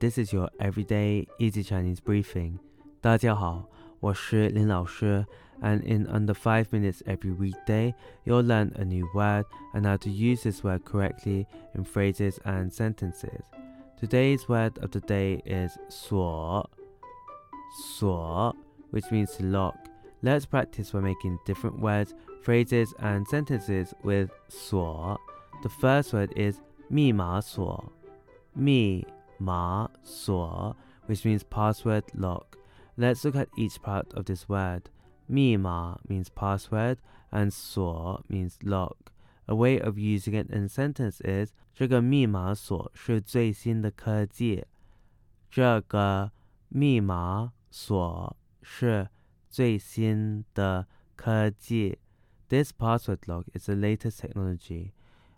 This is your everyday easy Chinese briefing. 大家好，我是林老师 and in under 5 minutes every weekday, you'll learn a new word and how to use this word correctly in phrases and sentences. Today's word of the day is 锁,锁, which means to lock. Let's practice by making different words, phrases, and sentences with 锁. The first word is 密码锁,密码锁, which means password lock. Let's look at each part of this word. 密码 means password and 锁 means lock. A way of using it in sentence is 这个密码锁是最新的科技。这个密码锁是最新的科技。This password lock is the latest technology.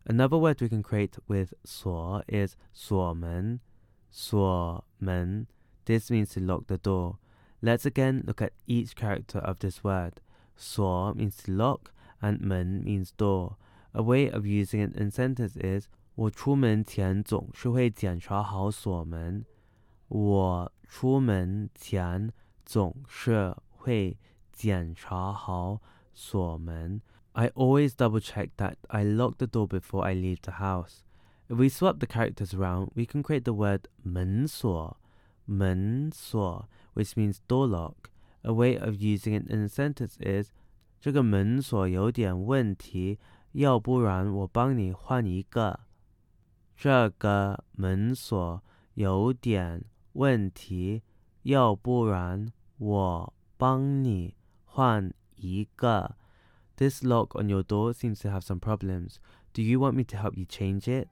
Another word we can create with 锁 is 锁门。 锁门. This means to lock the door. Let's again look at each character of this word. Suo means to lock and men means door. A way of using it in sentence is 我出门前总是会检查好锁门。我出门前总是会检查好锁门。I always double check that I lock the door before I leave the house. If we swap the characters around, we can create the word 门锁,门锁 which means door lock. A way of using it in a sentence is 这个门锁有点问题，要不然我帮你换一个。这个门锁有点问题，要不然我帮你换一个。This lock on your door seems to have some problems. Do you want me to help you change it?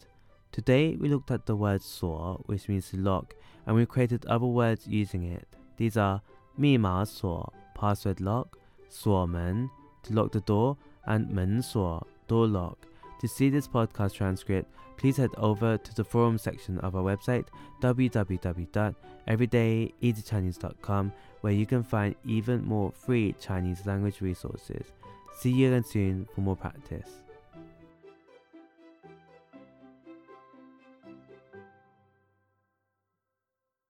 Today we looked at the word "suo," which means lock, and we created other words using it. These are 密码锁 password lock, 锁门 to lock the door, and 门锁 door lock. To see this podcast transcript, please head over to the forum section of our website www.everydayeasychinese.com where you can find even more free Chinese language resources. See you again soon for more practice.